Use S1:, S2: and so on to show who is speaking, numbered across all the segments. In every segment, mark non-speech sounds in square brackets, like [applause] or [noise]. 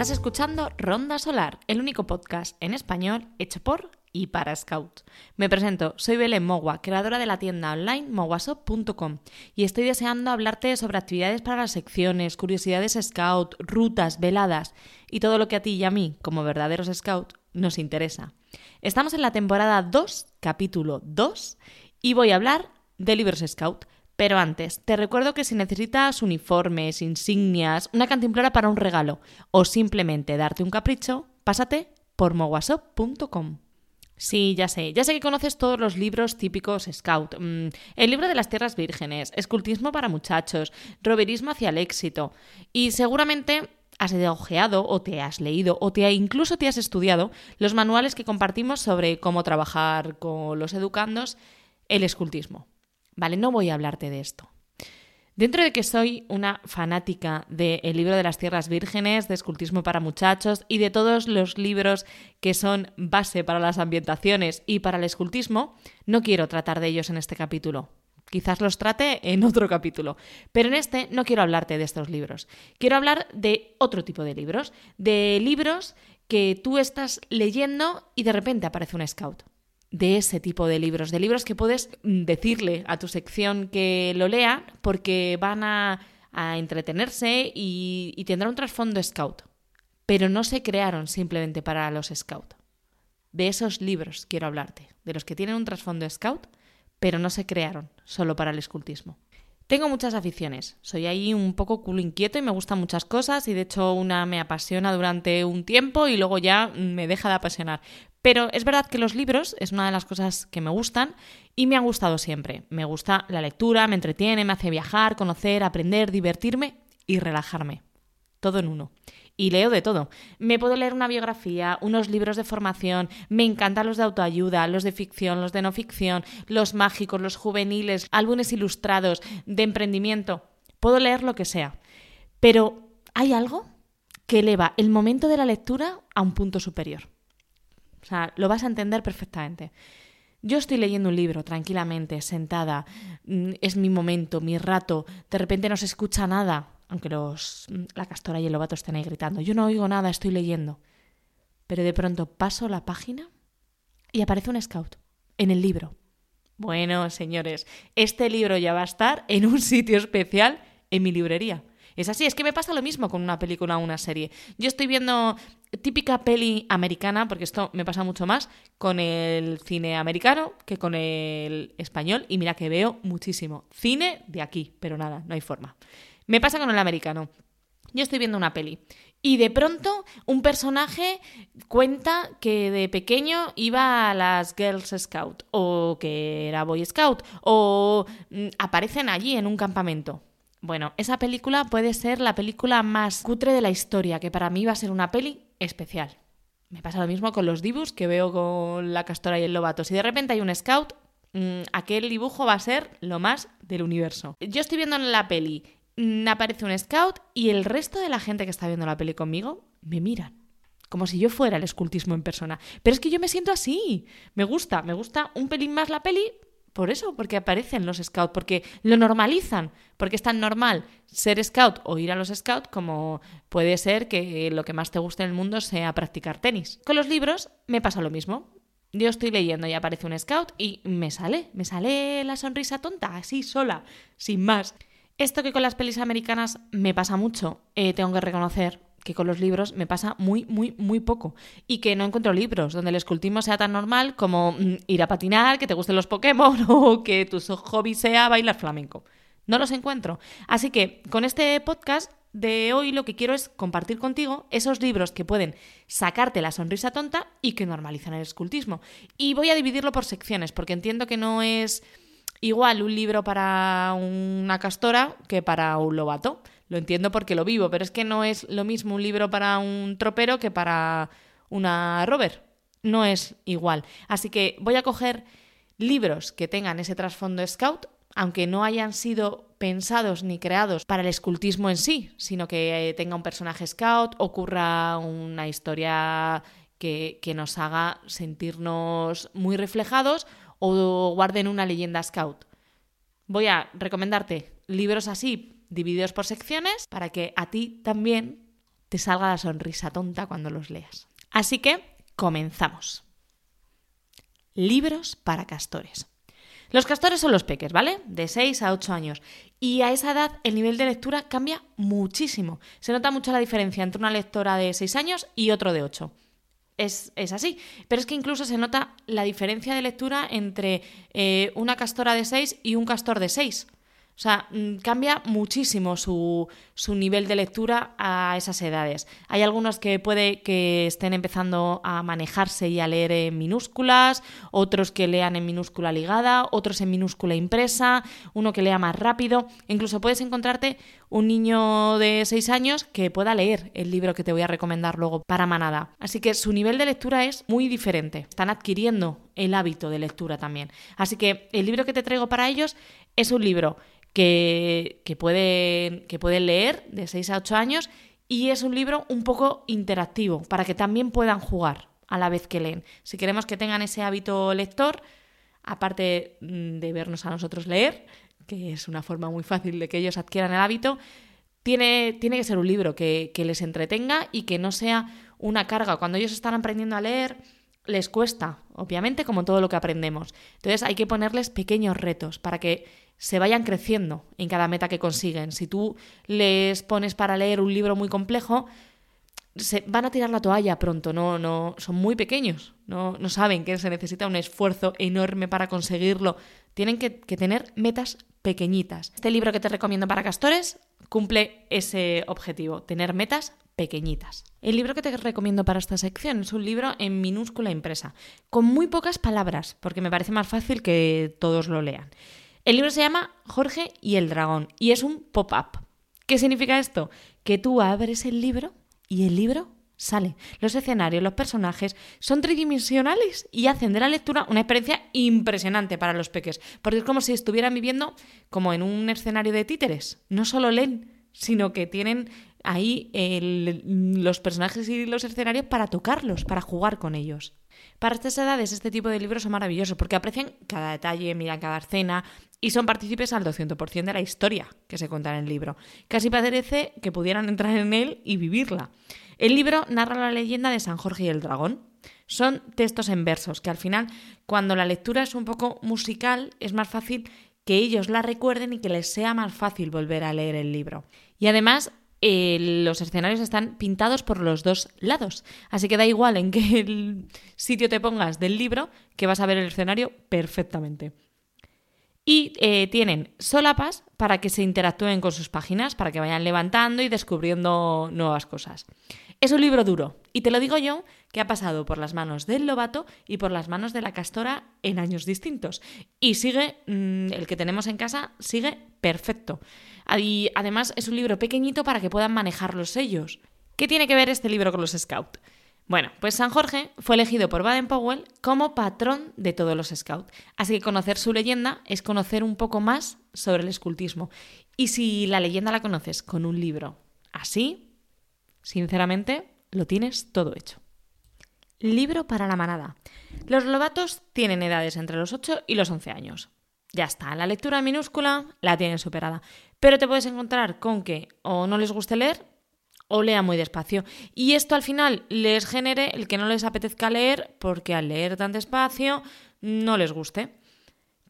S1: Estás escuchando Ronda Solar, el único podcast en español hecho por y para Scout. Me presento, soy Belén Mogua, creadora de la tienda online mogwasop.com y estoy deseando hablarte sobre actividades para las secciones, curiosidades Scout, rutas, veladas y todo lo que a ti y a mí, como verdaderos Scout, nos interesa. Estamos en la temporada 2, capítulo 2, y voy a hablar de libros Scout. Pero antes, te recuerdo que si necesitas uniformes, insignias, una cantimplora para un regalo o simplemente darte un capricho, pásate por mogwasop.com. Sí, ya sé, ya sé que conoces todos los libros típicos Scout. Mm, el libro de las tierras vírgenes, escultismo para muchachos, roberismo hacia el éxito. Y seguramente has ojeado o te has leído o te incluso te has estudiado los manuales que compartimos sobre cómo trabajar con los educandos el escultismo. Vale, no voy a hablarte de esto. Dentro de que soy una fanática del libro de las tierras vírgenes, de escultismo para muchachos y de todos los libros que son base para las ambientaciones y para el escultismo, no quiero tratar de ellos en este capítulo. Quizás los trate en otro capítulo, pero en este no quiero hablarte de estos libros. Quiero hablar de otro tipo de libros, de libros que tú estás leyendo y de repente aparece un scout de ese tipo de libros, de libros que puedes decirle a tu sección que lo lea porque van a, entretenerse y, y tendrá un trasfondo scout. Pero no se crearon simplemente para los scout. De esos libros quiero hablarte, de los que tienen un trasfondo scout, pero no se crearon solo para el escultismo. Tengo muchas aficiones, soy ahí un poco culo inquieto y me gustan muchas cosas y de hecho una me apasiona durante un tiempo y luego ya me deja de apasionar. Pero es verdad que los libros es una de las cosas que me gustan y me han gustado siempre. Me gusta la lectura, me entretiene, me hace viajar, conocer, aprender, divertirme y relajarme. Todo en uno y leo de todo. Me puedo leer una biografía, unos libros de formación, me encantan los de autoayuda, los de ficción, los de no ficción, los mágicos, los juveniles, álbumes ilustrados, de emprendimiento. Puedo leer lo que sea. Pero hay algo que eleva el momento de la lectura a un punto superior. O sea, lo vas a entender perfectamente. Yo estoy leyendo un libro tranquilamente, sentada, mm, es mi momento, mi rato, de repente no se escucha nada, aunque los, la castora y el lobato estén ahí gritando. Yo no oigo nada, estoy leyendo. Pero de pronto paso la página y aparece un scout en el libro. Bueno, señores, este libro ya va a estar en un sitio especial en mi librería. Es así, es que me pasa lo mismo con una película o una serie. Yo estoy viendo típica peli americana, porque esto me pasa mucho más con el cine americano que con el español, y mira que veo muchísimo cine de aquí, pero nada, no hay forma. Me pasa con el americano. Yo estoy viendo una peli y de pronto un personaje cuenta que de pequeño iba a las Girls Scout o que era Boy Scout o mm, aparecen allí en un campamento. Bueno, esa película puede ser la película más cutre de la historia, que para mí va a ser una peli especial. Me pasa lo mismo con los dibus que veo con la castora y el lobato. Si de repente hay un scout, mm, aquel dibujo va a ser lo más del universo. Yo estoy viendo en la peli Mm, aparece un scout y el resto de la gente que está viendo la peli conmigo me miran. Como si yo fuera el escultismo en persona. Pero es que yo me siento así. Me gusta, me gusta un pelín más la peli por eso, porque aparecen los scouts, porque lo normalizan, porque es tan normal ser scout o ir a los scouts como puede ser que lo que más te guste en el mundo sea practicar tenis. Con los libros me pasa lo mismo. Yo estoy leyendo y aparece un scout y me sale, me sale la sonrisa tonta, así sola, sin más. Esto que con las pelis americanas me pasa mucho, eh, tengo que reconocer que con los libros me pasa muy, muy, muy poco. Y que no encuentro libros donde el escultismo sea tan normal como mm, ir a patinar, que te gusten los Pokémon [laughs] o que tu hobby sea bailar flamenco. No los encuentro. Así que con este podcast de hoy lo que quiero es compartir contigo esos libros que pueden sacarte la sonrisa tonta y que normalizan el escultismo. Y voy a dividirlo por secciones, porque entiendo que no es igual un libro para una castora que para un lobato. Lo entiendo porque lo vivo, pero es que no es lo mismo un libro para un tropero que para una rover. No es igual. Así que voy a coger libros que tengan ese trasfondo scout, aunque no hayan sido pensados ni creados para el escultismo en sí, sino que tenga un personaje scout, ocurra una historia que, que nos haga sentirnos muy reflejados o guarden una leyenda scout. Voy a recomendarte libros así, divididos por secciones, para que a ti también te salga la sonrisa tonta cuando los leas. Así que comenzamos. Libros para castores. Los castores son los peques, ¿vale? De 6 a 8 años. Y a esa edad el nivel de lectura cambia muchísimo. Se nota mucho la diferencia entre una lectora de 6 años y otro de 8. Es, así. Pero es que incluso se nota la diferencia de lectura entre eh, una castora de 6 y un castor de 6. O sea, mm, cambia muchísimo su, su, nivel de lectura a esas edades. Hay algunos que puede que estén empezando a manejarse y a leer en minúsculas, otros que lean en minúscula ligada, otros en minúscula impresa, uno que lea más rápido. Incluso puedes encontrarte un niño de 6 años que pueda leer el libro que te voy a recomendar luego para manada. Así que su nivel de lectura es muy diferente. Están adquiriendo el hábito de lectura también. Así que el libro que te traigo para ellos es un libro que, que, pueden, que pueden leer de 6 a 8 años y es un libro un poco interactivo para que también puedan jugar a la vez que leen. Si queremos que tengan ese hábito lector, aparte mm, de vernos a nosotros leer, que es una forma muy fácil de que ellos adquieran el hábito, tiene, tiene que ser un libro que, que les entretenga y que no sea una carga. Cuando ellos están aprendiendo a leer, les cuesta, obviamente, como todo lo que aprendemos. Entonces hay que ponerles pequeños retos para que se vayan creciendo en cada meta que consiguen. Si tú les pones para leer un libro muy complejo, se van a tirar la toalla pronto, no, no, son muy pequeños, no, no saben que se necesita un esfuerzo enorme para conseguirlo. Tienen que, que tener metas pequeñitas. Este libro que te recomiendo para castores cumple ese objetivo, tener metas pequeñitas. El libro que te recomiendo para esta sección es un libro en minúscula impresa, con muy pocas palabras, porque me parece más fácil que todos lo lean. El libro se llama Jorge y el dragón y es un pop-up. ¿Qué significa esto? Que tú abres el libro y el libro sale. Los escenarios, los personajes son tridimensionales y hacen de la lectura una experiencia impresionante para los peques, porque es como si estuvieran viviendo como en un escenario de títeres. No solo leen, sino que tienen ahí los personajes y los escenarios para tocarlos, para jugar con ellos. Para estas edades este tipo de libros son maravillosos porque aprecian cada detalle, miran cada escena y son partícipes al 200% de la historia que se cuenta en el libro. Casi parece que pudieran entrar en él y vivirla. El libro narra la leyenda de San Jorge y el dragón. Son textos en versos que al final, cuando la lectura es un poco musical, es más fácil que ellos la recuerden y que les sea más fácil volver a leer el libro. Y además los escenarios están pintados por los dos lados. Así que da igual en qué [laughs] sitio te pongas del libro, que vas a ver el escenario perfectamente. Y eh, tienen solapas para que se interactúen con sus páginas, para que vayan levantando y descubriendo nuevas cosas. Es un libro duro, y te lo digo yo, que ha pasado por las manos del lobato y por las manos de la castora en años distintos. Y sigue, mm, el que tenemos en casa, sigue perfecto. Y además es un libro pequeñito para que puedan manejar los sellos. ¿Qué tiene que ver este libro con los Scouts? Bueno, pues San Jorge fue elegido por Baden-Powell como patrón de todos los Scouts. Así que conocer su leyenda es conocer un poco más sobre el escultismo. Y si la leyenda la conoces con un libro así, sinceramente, lo tienes todo hecho. Libro para la manada. Los lobatos tienen edades entre los 8 y los 11 años. Ya está, la lectura minúscula la tienen superada. Pero te puedes encontrar con que o no les guste leer o lea muy despacio. Y esto al final les genere el que no les apetezca leer porque al leer tan despacio no les guste.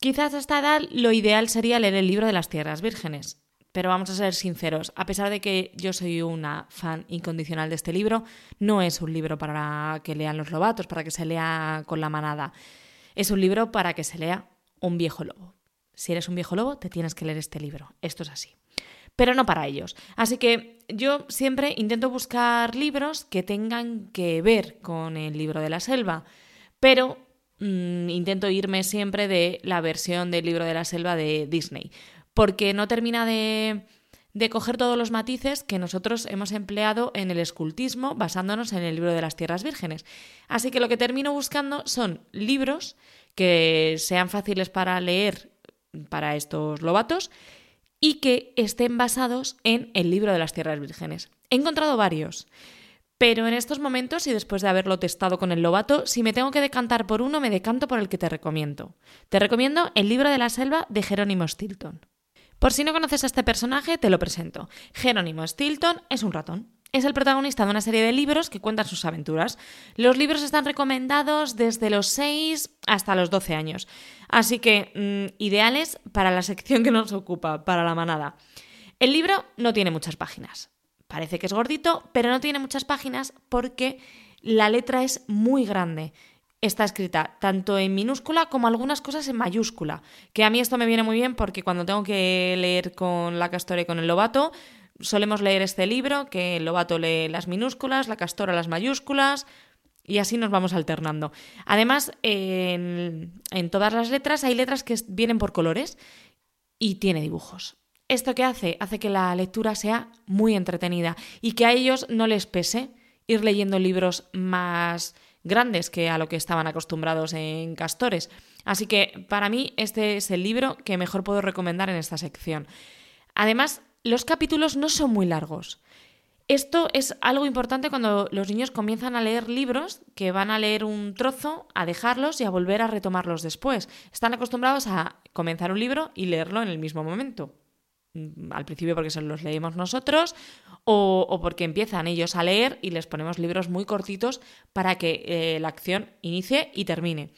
S1: Quizás a esta edad lo ideal sería leer el libro de las tierras vírgenes. Pero vamos a ser sinceros, a pesar de que yo soy una fan incondicional de este libro, no es un libro para que lean los lobatos, para que se lea con la manada. Es un libro para que se lea un viejo lobo. Si eres un viejo lobo, te tienes que leer este libro. Esto es así. Pero no para ellos. Así que yo siempre intento buscar libros que tengan que ver con el libro de la selva, pero mm, intento irme siempre de la versión del libro de la selva de Disney, porque no termina de, de coger todos los matices que nosotros hemos empleado en el escultismo basándonos en el libro de las tierras vírgenes. Así que lo que termino buscando son libros que sean fáciles para leer para estos lobatos y que estén basados en el libro de las tierras vírgenes. He encontrado varios, pero en estos momentos y después de haberlo testado con el lobato, si me tengo que decantar por uno, me decanto por el que te recomiendo. Te recomiendo el libro de la selva de Jerónimo Stilton. Por si no conoces a este personaje, te lo presento. Jerónimo Stilton es un ratón. es el protagonista de una serie de libros que cuentan sus aventuras. Los libros están recomendados desde los 6 hasta los 12 años, así que mm, ideales para la sección que nos ocupa, para la manada. El libro no tiene muchas páginas. Parece que es gordito, pero no tiene muchas páginas porque la letra es muy grande. Está escrita tanto en minúscula como algunas cosas en mayúscula. Que a mí esto me viene muy bien porque cuando tengo que leer con la castora y con el lobato, solemos leer este libro, que el lobato lee las minúsculas, la castora las mayúsculas, y así nos vamos alternando. Además, en, todas las letras hay letras que vienen por colores y tiene dibujos. ¿Esto qué hace? Hace que la lectura sea muy entretenida y que a ellos no les pese ir leyendo libros más grandes que a lo que estaban acostumbrados en Castores. Así que para mí este es el libro que mejor puedo recomendar en esta sección. Además, los capítulos no son muy largos. Esto es algo importante cuando los niños comienzan a leer libros, que van a leer un trozo, a dejarlos y a volver a retomarlos después. Están acostumbrados a comenzar un libro y leerlo en el mismo momento. Mm, al principio porque se los leemos nosotros o, porque empiezan ellos a leer y les ponemos libros muy cortitos para que eh, la acción inicie y termine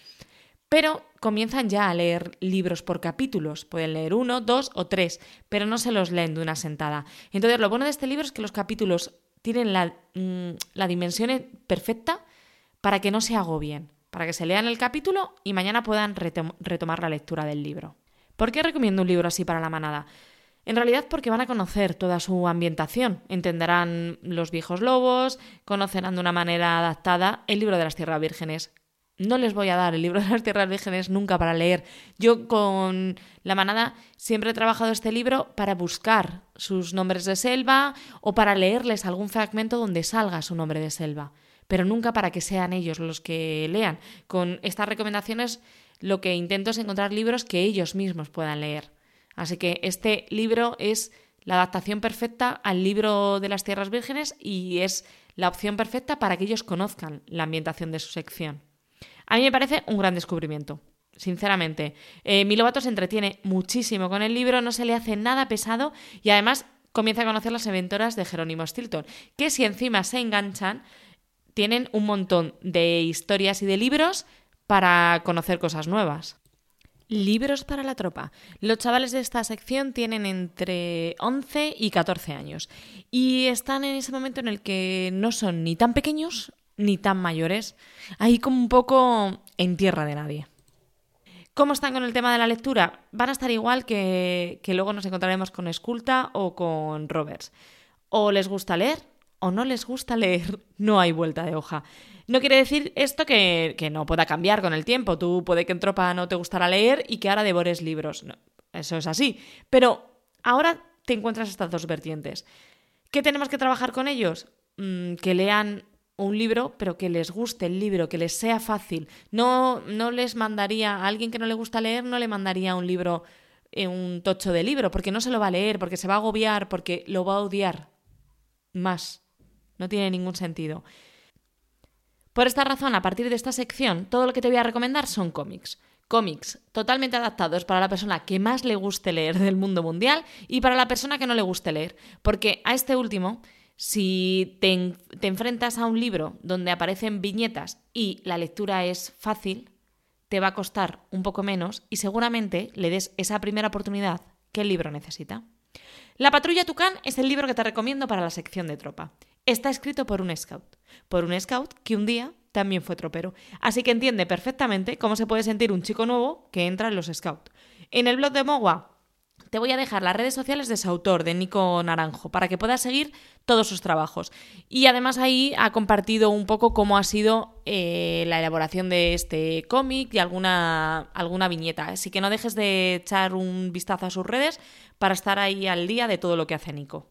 S1: pero comienzan ya a leer libros por capítulos. Pueden leer uno, dos o tres, pero no se los leen de una sentada. Entonces, lo bueno de este libro es que los capítulos tienen la, mm, dimensión perfecta para que no se agobien, para que se lean el capítulo y mañana puedan retomar la lectura del libro. ¿Por qué recomiendo un libro así para la manada? En realidad porque van a conocer toda su ambientación, entenderán los viejos lobos, conocerán de una manera adaptada el libro de las tierras vírgenes, no les voy a dar el libro de las tierras vírgenes nunca para leer. Yo con la manada siempre he trabajado este libro para buscar sus nombres de selva o para leerles algún fragmento donde salga su nombre de selva, pero nunca para que sean ellos los que lean. Con estas recomendaciones lo que intento es encontrar libros que ellos mismos puedan leer. Así que este libro es la adaptación perfecta al libro de las tierras vírgenes y es la opción perfecta para que ellos conozcan la ambientación de su sección. A mí me parece un gran descubrimiento. Sinceramente, eh, mi Lobato se entretiene muchísimo con el libro, no se le hace nada pesado y además comienza a conocer las aventuras de Jerónimo Stilton, que si encima se enganchan, tienen un montón de historias y de libros para conocer cosas nuevas. Libros para la tropa. Los chavales de esta sección tienen entre 11 y 14 años y están en ese momento en el que no son ni tan pequeños ni tan mayores, ahí como un poco en tierra de nadie. ¿Cómo están con el tema de la lectura? Van a estar igual que, luego nos encontraremos con Esculta o con Roberts. O les gusta leer o no les gusta leer, no hay vuelta de hoja. No quiere decir esto que, que, no pueda cambiar con el tiempo. Tú puede que en tropa no te gustara leer y que ahora devores libros. No, eso es así. Pero ahora te encuentras estas dos vertientes. ¿Qué tenemos que trabajar con ellos? Mm, que lean un libro, pero que les guste el libro, que les sea fácil. No, no les mandaría a alguien que no le gusta leer, no le mandaría un libro, eh, un tocho de libro, porque no se lo va a leer, porque se va a agobiar, porque lo va a odiar más. No tiene ningún sentido. Por esta razón, a partir de esta sección, todo lo que te voy a recomendar son cómics. Cómics totalmente adaptados para la persona que más le guste leer del mundo mundial y para la persona que no le guste leer. Porque a este último si te, enfrentas a un libro donde aparecen viñetas y la lectura es fácil, te va a costar un poco menos y seguramente le des esa primera oportunidad que el libro necesita. La patrulla Tucán es el libro que te recomiendo para la sección de tropa. Está escrito por un scout, por un scout que un día también fue tropero, así que entiende perfectamente cómo se puede sentir un chico nuevo que entra en los scouts. En el blog de Mogua te voy a dejar las redes sociales de su autor, de Nico Naranjo, para que puedas seguir todos sus trabajos. Y además ahí ha compartido un poco cómo ha sido eh, la elaboración de este cómic y alguna, alguna viñeta. Así que no dejes de echar un vistazo a sus redes para estar ahí al día de todo lo que hace Nico.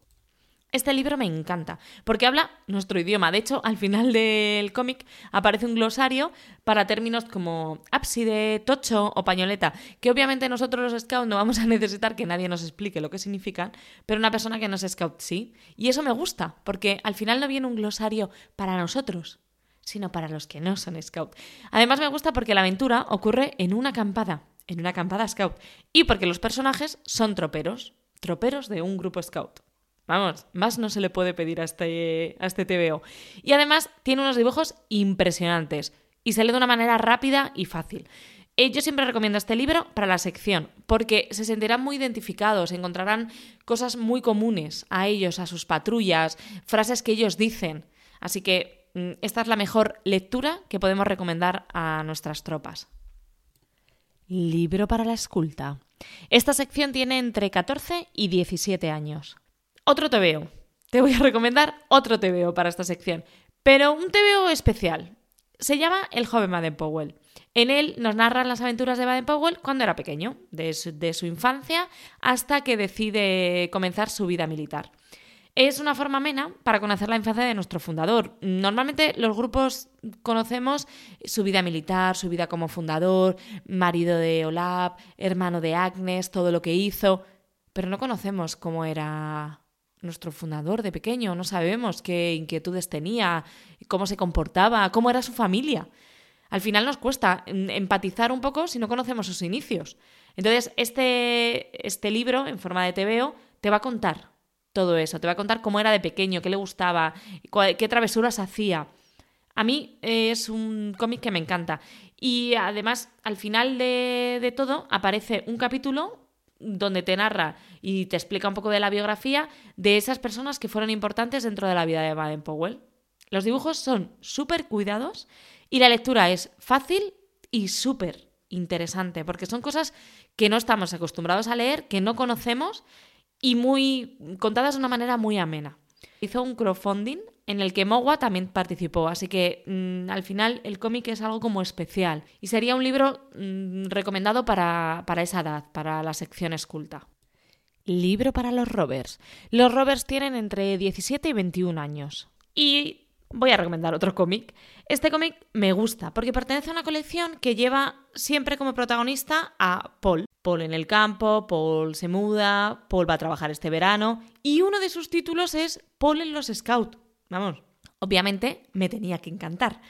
S1: Este libro me encanta, porque habla nuestro idioma. De hecho, al final del cómic aparece un glosario para términos como ábside, tocho o pañoleta, que obviamente nosotros los scouts no vamos a necesitar que nadie nos explique lo que significan, pero una persona que no es scout sí. Y eso me gusta, porque al final no viene un glosario para nosotros, sino para los que no son scout. Además me gusta porque la aventura ocurre en una acampada, en una acampada scout, y porque los personajes son troperos, troperos de un grupo scout. Vamos, más no se le puede pedir a este, a este. Y además tiene unos dibujos impresionantes y se de una manera rápida y fácil. Eh, yo siempre recomiendo este libro para la sección, porque se sentirán muy identificados, encontrarán cosas muy comunes a ellos, a sus patrullas, frases que ellos dicen. Así que mm, esta es la mejor lectura que podemos recomendar a nuestras tropas. Libro para la esculta. Esta sección tiene entre 14 y 17 años. Otro TVO. Te voy a recomendar otro TVO para esta sección, pero un TVO especial. Se llama El joven Baden Powell. En él nos narran las aventuras de Baden Powell cuando era pequeño, de su, infancia hasta que decide comenzar su vida militar. Es una forma amena para conocer la infancia de nuestro fundador. Normalmente los grupos conocemos su vida militar, su vida como fundador, marido de Olaf, hermano de Agnes, todo lo que hizo, pero no conocemos cómo era nuestro fundador de pequeño, no sabemos qué inquietudes tenía, cómo se comportaba, cómo era su familia. Al final nos cuesta empatizar un poco si no conocemos sus inicios. Entonces, este, este libro, en forma de TVO, te va a contar todo eso, te va a contar cómo era de pequeño, qué le gustaba, qué travesuras hacía. A mí es un cómic que me encanta. Y además, al final de, de todo, aparece un capítulo donde te narra y te explica un poco de la biografía de esas personas que fueron importantes dentro de la vida de Baden Powell. Los dibujos son súper cuidados y la lectura es fácil y súper interesante, porque son cosas que no estamos acostumbrados a leer, que no conocemos y muy contadas de una manera muy amena. Hizo un crowdfunding en el que Mogwa también participó, así que mm, al final el cómic es algo como especial y sería un libro mm, recomendado para, para esa edad, para la sección esculta. Libro para los rovers. Los rovers tienen entre 17 y 21 años. Y voy a recomendar otro cómic. Este cómic me gusta porque pertenece a una colección que lleva siempre como protagonista a Paul. Paul en el campo, Paul se muda, Paul va a trabajar este verano y uno de sus títulos es Paul en los Scouts. Vamos, obviamente me tenía que encantar.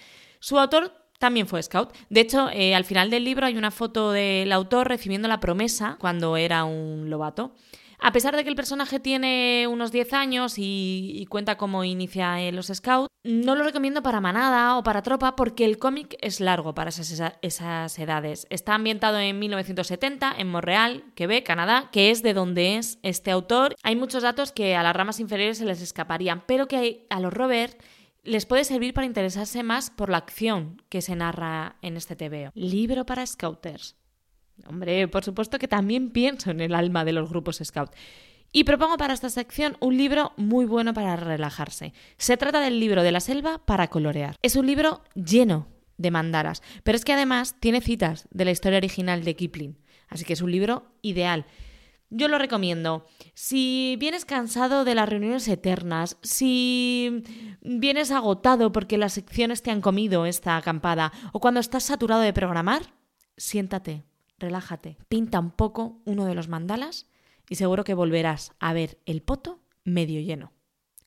S1: Su autor también fue scout. De hecho, eh, al final del libro hay una foto del autor recibiendo la promesa cuando era un lobato. A pesar de que el personaje tiene unos 10 años y, cuenta cómo inicia en los Scouts, no lo recomiendo para manada o para tropa porque el cómic es largo para esas, esas, edades. Está ambientado en 1970 en Montreal, Quebec, Canadá, que es de donde es este autor. Hay muchos datos que a las ramas inferiores se les escaparían, pero que a los Robert les puede servir para interesarse más por la acción que se narra en este TVO. Libro para Scouters. Hombre, por supuesto que también pienso en el alma de los grupos Scout. Y propongo para esta sección un libro muy bueno para relajarse. Se trata del libro de la selva para colorear. Es un libro lleno de mandaras, pero es que además tiene citas de la historia original de Kipling. Así que es un libro ideal. Yo lo recomiendo. Si vienes cansado de las reuniones eternas, si vienes agotado porque las secciones te han comido esta acampada, o cuando estás saturado de programar, siéntate, relájate, pinta un poco uno de los mandalas y seguro que volverás a ver el poto medio lleno,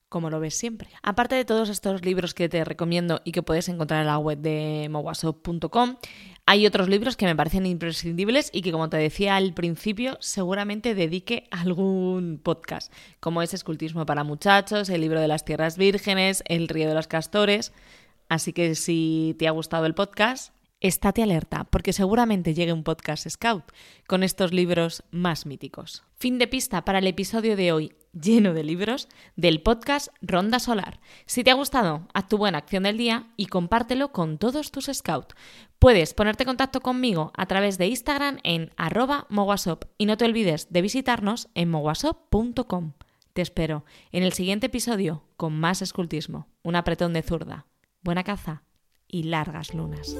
S1: como lo ves siempre. Aparte de todos estos libros que te recomiendo y que puedes encontrar en la web de mowasop.com, hay otros libros que me parecen imprescindibles y que, como te decía al principio, seguramente dedique algún podcast, como es Escultismo para Muchachos, el libro de las Tierras Vírgenes, El Río de los Castores. Así que si te ha gustado el podcast, estate alerta, porque seguramente llegue un podcast Scout con estos libros más míticos. Fin de pista para el episodio de hoy, lleno de libros, del podcast Ronda Solar. Si te ha gustado, haz tu buena acción del día y compártelo con todos tus Scouts. Puedes ponerte en contacto conmigo a través de Instagram en arroba mowasop y no te olvides de visitarnos en mowasop.com. Te espero en el siguiente episodio con más escultismo, un apretón de zurda, buena caza y largas lunas.